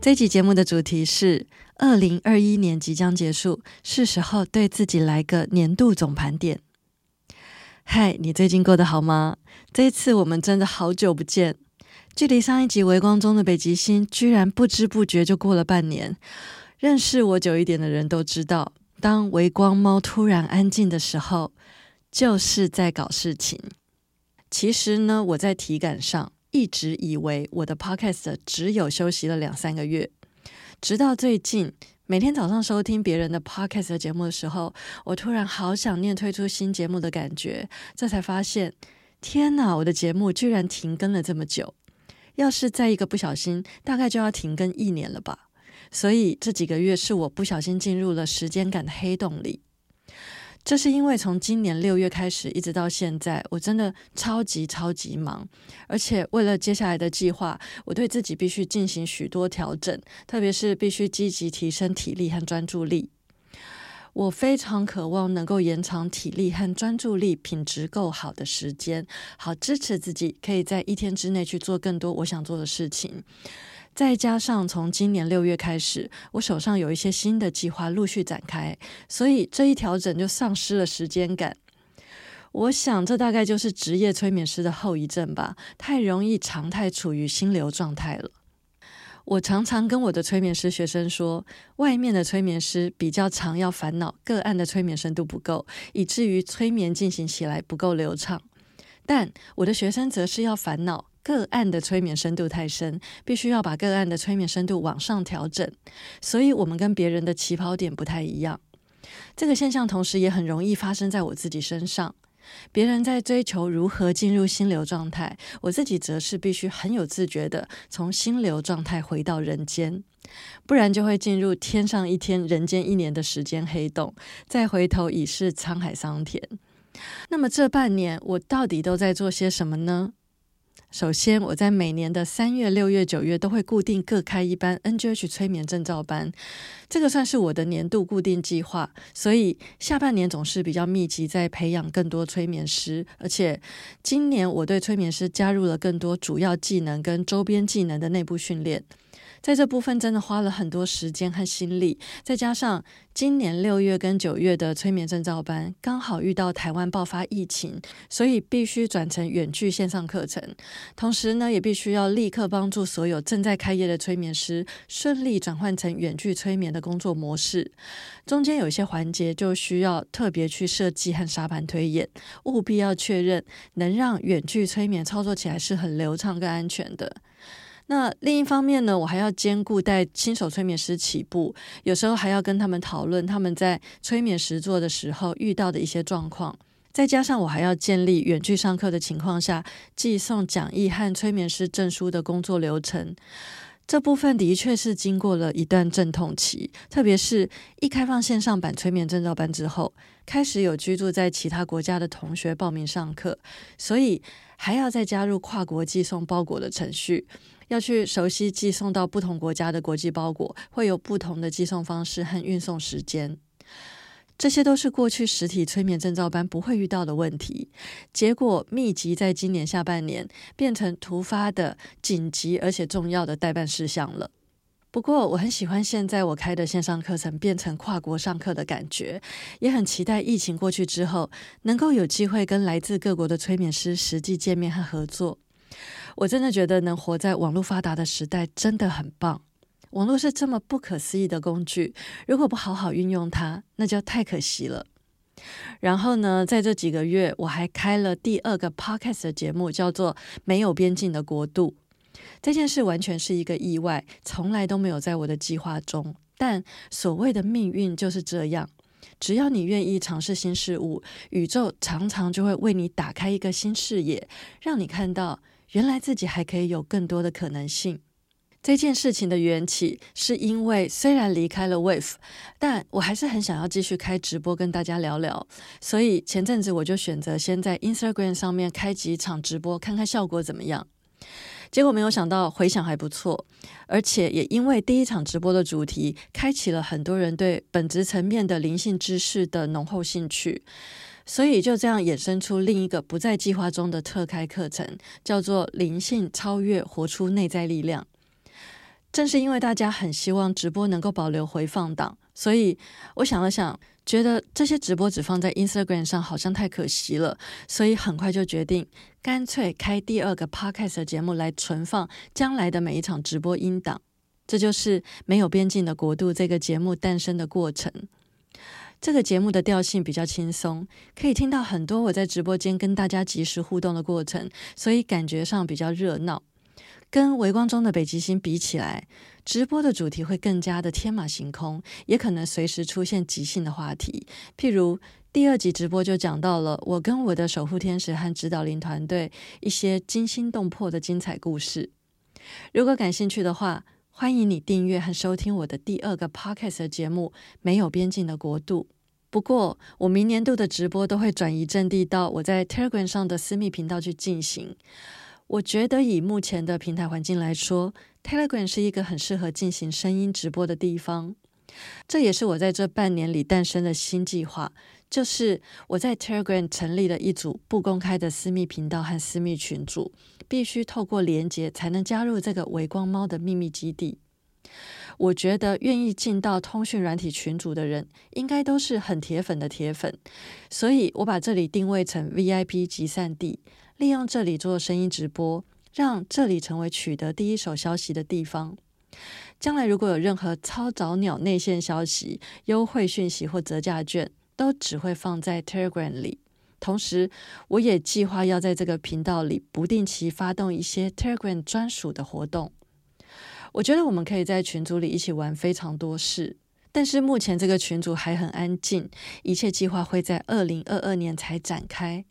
这集节目的主题是。二零二一年即将结束，是时候对自己来个年度总盘点。嗨，你最近过得好吗？这一次我们真的好久不见，距离上一集《微光中的北极星》居然不知不觉就过了半年。认识我久一点的人都知道，当微光猫突然安静的时候，就是在搞事情。其实呢，我在体感上一直以为我的 Podcast 只有休息了两三个月。直到最近，每天早上收听别人的 podcast 节目的时候，我突然好想念推出新节目的感觉。这才发现，天哪，我的节目居然停更了这么久！要是再一个不小心，大概就要停更一年了吧。所以这几个月是我不小心进入了时间感的黑洞里。这是因为从今年六月开始一直到现在，我真的超级超级忙，而且为了接下来的计划，我对自己必须进行许多调整，特别是必须积极提升体力和专注力。我非常渴望能够延长体力和专注力品质够好的时间，好支持自己可以在一天之内去做更多我想做的事情。再加上从今年六月开始，我手上有一些新的计划陆续展开，所以这一调整就丧失了时间感。我想这大概就是职业催眠师的后遗症吧，太容易常态处于心流状态了。我常常跟我的催眠师学生说，外面的催眠师比较常要烦恼个案的催眠深度不够，以至于催眠进行起来不够流畅，但我的学生则是要烦恼。个案的催眠深度太深，必须要把个案的催眠深度往上调整，所以我们跟别人的起跑点不太一样。这个现象同时也很容易发生在我自己身上。别人在追求如何进入心流状态，我自己则是必须很有自觉的从心流状态回到人间，不然就会进入天上一天、人间一年的时间黑洞，再回头已是沧海桑田。那么这半年我到底都在做些什么呢？首先，我在每年的三月、六月、九月都会固定各开一班 NGH 催眠证照班，这个算是我的年度固定计划。所以下半年总是比较密集，在培养更多催眠师。而且今年我对催眠师加入了更多主要技能跟周边技能的内部训练。在这部分真的花了很多时间和心力，再加上今年六月跟九月的催眠证照班刚好遇到台湾爆发疫情，所以必须转成远距线上课程。同时呢，也必须要立刻帮助所有正在开业的催眠师顺利转换成远距催眠的工作模式。中间有一些环节就需要特别去设计和沙盘推演，务必要确认能让远距催眠操作起来是很流畅跟安全的。那另一方面呢，我还要兼顾带新手催眠师起步，有时候还要跟他们讨论他们在催眠实做的时候遇到的一些状况，再加上我还要建立远距上课的情况下寄送讲义和催眠师证书的工作流程，这部分的确是经过了一段阵痛期，特别是一开放线上版催眠证照班之后，开始有居住在其他国家的同学报名上课，所以还要再加入跨国寄送包裹的程序。要去熟悉寄送到不同国家的国际包裹，会有不同的寄送方式和运送时间，这些都是过去实体催眠证照班不会遇到的问题。结果密集在今年下半年变成突发的紧急而且重要的代办事项了。不过我很喜欢现在我开的线上课程变成跨国上课的感觉，也很期待疫情过去之后能够有机会跟来自各国的催眠师实际见面和合作。我真的觉得能活在网络发达的时代真的很棒。网络是这么不可思议的工具，如果不好好运用它，那就太可惜了。然后呢，在这几个月，我还开了第二个 podcast 的节目，叫做《没有边境的国度》。这件事完全是一个意外，从来都没有在我的计划中。但所谓的命运就是这样，只要你愿意尝试新事物，宇宙常常就会为你打开一个新视野，让你看到。原来自己还可以有更多的可能性。这件事情的缘起，是因为虽然离开了 Wave，但我还是很想要继续开直播跟大家聊聊。所以前阵子我就选择先在 Instagram 上面开几场直播，看看效果怎么样。结果没有想到回响还不错，而且也因为第一场直播的主题，开启了很多人对本质层面的灵性知识的浓厚兴趣。所以就这样衍生出另一个不在计划中的特开课程，叫做“灵性超越，活出内在力量”。正是因为大家很希望直播能够保留回放档，所以我想了想，觉得这些直播只放在 Instagram 上好像太可惜了，所以很快就决定，干脆开第二个 Podcast 节目来存放将来的每一场直播音档。这就是没有边境的国度这个节目诞生的过程。这个节目的调性比较轻松，可以听到很多我在直播间跟大家及时互动的过程，所以感觉上比较热闹。跟微光中的北极星比起来，直播的主题会更加的天马行空，也可能随时出现即兴的话题。譬如第二集直播就讲到了我跟我的守护天使和指导灵团队一些惊心动魄的精彩故事。如果感兴趣的话，欢迎你订阅和收听我的第二个 podcast 节目《没有边境的国度》。不过，我明年度的直播都会转移阵地到我在 Telegram 上的私密频道去进行。我觉得以目前的平台环境来说，Telegram 是一个很适合进行声音直播的地方。这也是我在这半年里诞生的新计划，就是我在 Telegram 成立了一组不公开的私密频道和私密群组。必须透过连接才能加入这个微光猫的秘密基地。我觉得愿意进到通讯软体群组的人，应该都是很铁粉的铁粉，所以我把这里定位成 VIP 集散地，利用这里做声音直播，让这里成为取得第一手消息的地方。将来如果有任何超早鸟内线消息、优惠讯息或折价券，都只会放在 Telegram 里。同时，我也计划要在这个频道里不定期发动一些 Telegram 专属的活动。我觉得我们可以在群组里一起玩非常多事，但是目前这个群组还很安静，一切计划会在二零二二年才展开。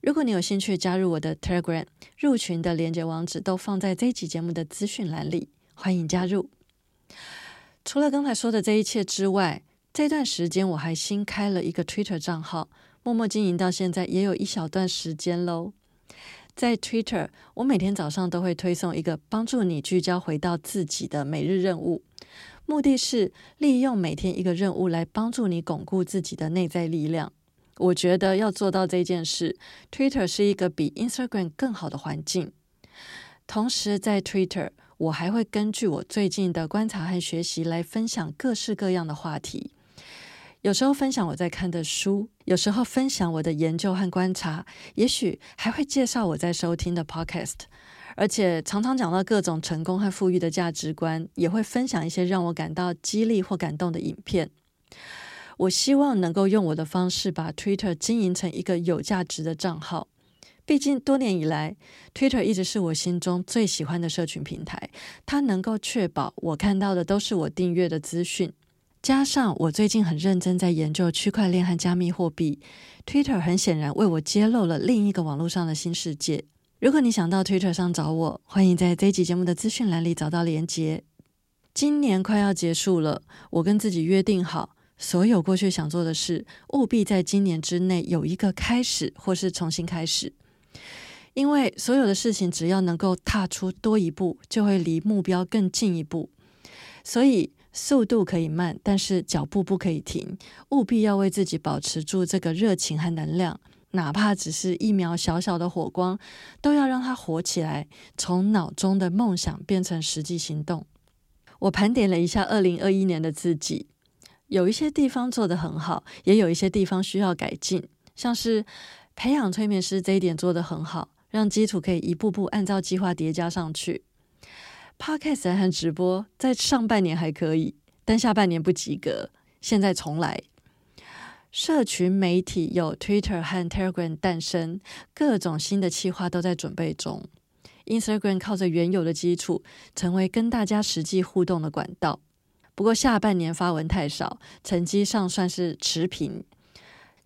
如果你有兴趣加入我的 Telegram，入群的连接网址都放在这一集节目的资讯栏里，欢迎加入。除了刚才说的这一切之外，这段时间我还新开了一个 Twitter 账号。默默经营到现在也有一小段时间喽。在 Twitter，我每天早上都会推送一个帮助你聚焦回到自己的每日任务，目的是利用每天一个任务来帮助你巩固自己的内在力量。我觉得要做到这件事，Twitter 是一个比 Instagram 更好的环境。同时，在 Twitter，我还会根据我最近的观察和学习来分享各式各样的话题。有时候分享我在看的书，有时候分享我的研究和观察，也许还会介绍我在收听的 podcast，而且常常讲到各种成功和富裕的价值观，也会分享一些让我感到激励或感动的影片。我希望能够用我的方式把 Twitter 经营成一个有价值的账号。毕竟多年以来，Twitter 一直是我心中最喜欢的社群平台，它能够确保我看到的都是我订阅的资讯。加上我最近很认真在研究区块链和加密货币，Twitter 很显然为我揭露了另一个网络上的新世界。如果你想到 Twitter 上找我，欢迎在这一集节目的资讯栏里找到连结。今年快要结束了，我跟自己约定好，所有过去想做的事，务必在今年之内有一个开始，或是重新开始。因为所有的事情，只要能够踏出多一步，就会离目标更近一步。所以。速度可以慢，但是脚步不可以停。务必要为自己保持住这个热情和能量，哪怕只是一秒小小的火光，都要让它活起来，从脑中的梦想变成实际行动。我盘点了一下二零二一年的自己，有一些地方做得很好，也有一些地方需要改进。像是培养催眠师这一点做得很好，让基础可以一步步按照计划叠加上去。Podcast 和直播在上半年还可以，但下半年不及格。现在重来。社群媒体有 Twitter 和 Telegram 诞生，各种新的企划都在准备中。Instagram 靠着原有的基础，成为跟大家实际互动的管道。不过下半年发文太少，成绩上算是持平。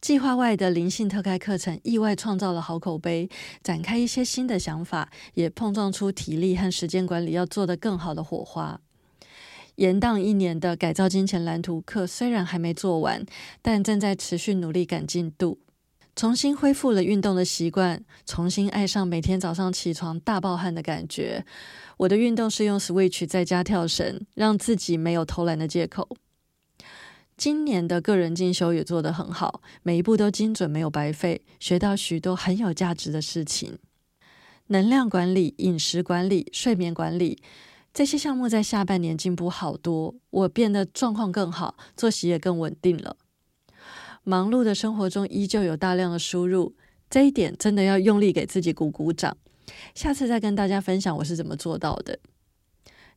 计划外的灵性特开课程意外创造了好口碑，展开一些新的想法，也碰撞出体力和时间管理要做得更好的火花。延宕一年的改造金钱蓝图课虽然还没做完，但正在持续努力赶进度。重新恢复了运动的习惯，重新爱上每天早上起床大爆汗的感觉。我的运动是用 Switch 在家跳绳，让自己没有偷懒的借口。今年的个人进修也做得很好，每一步都精准，没有白费，学到许多很有价值的事情。能量管理、饮食管理、睡眠管理这些项目在下半年进步好多，我变得状况更好，作息也更稳定了。忙碌的生活中依旧有大量的输入，这一点真的要用力给自己鼓鼓掌。下次再跟大家分享我是怎么做到的。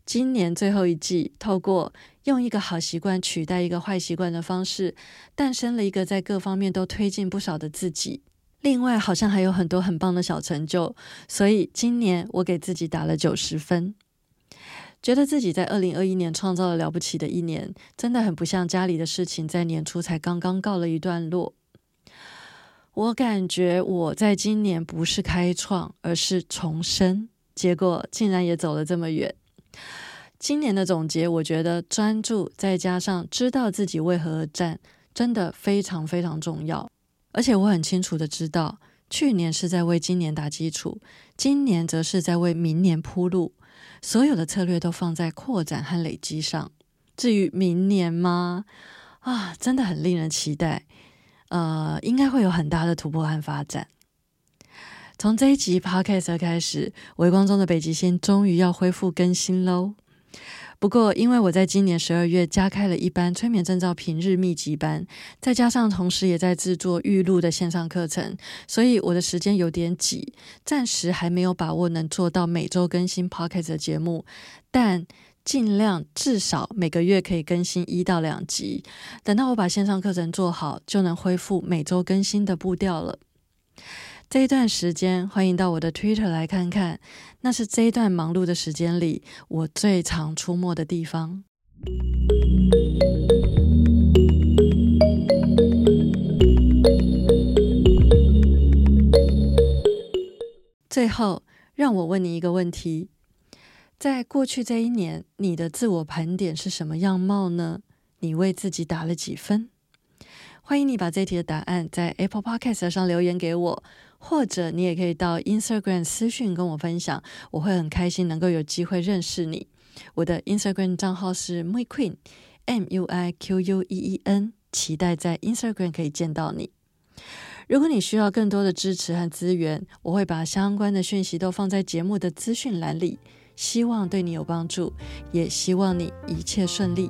今年最后一季，透过用一个好习惯取代一个坏习惯的方式，诞生了一个在各方面都推进不少的自己。另外，好像还有很多很棒的小成就，所以今年我给自己打了九十分，觉得自己在二零二一年创造了了不起的一年，真的很不像家里的事情在年初才刚刚告了一段落。我感觉我在今年不是开创，而是重生，结果竟然也走了这么远。今年的总结，我觉得专注再加上知道自己为何而战，真的非常非常重要。而且我很清楚的知道，去年是在为今年打基础，今年则是在为明年铺路。所有的策略都放在扩展和累积上。至于明年吗？啊，真的很令人期待。呃，应该会有很大的突破和发展。从这一集 Podcast 开始，微光中的北极星终于要恢复更新喽。不过，因为我在今年十二月加开了一班催眠证照平日密集班，再加上同时也在制作预录的线上课程，所以我的时间有点挤，暂时还没有把握能做到每周更新 Podcast 的节目，但尽量至少每个月可以更新一到两集。等到我把线上课程做好，就能恢复每周更新的步调了。这一段时间，欢迎到我的 Twitter 来看看，那是这一段忙碌的时间里我最常出没的地方。最后，让我问你一个问题：在过去这一年，你的自我盘点是什么样貌呢？你为自己打了几分？欢迎你把这题的答案在 Apple Podcast 上留言给我。或者你也可以到 Instagram 私讯跟我分享，我会很开心能够有机会认识你。我的 Instagram 账号是 Muiqueen，M U I Q U E E N，期待在 Instagram 可以见到你。如果你需要更多的支持和资源，我会把相关的讯息都放在节目的资讯栏里，希望对你有帮助，也希望你一切顺利。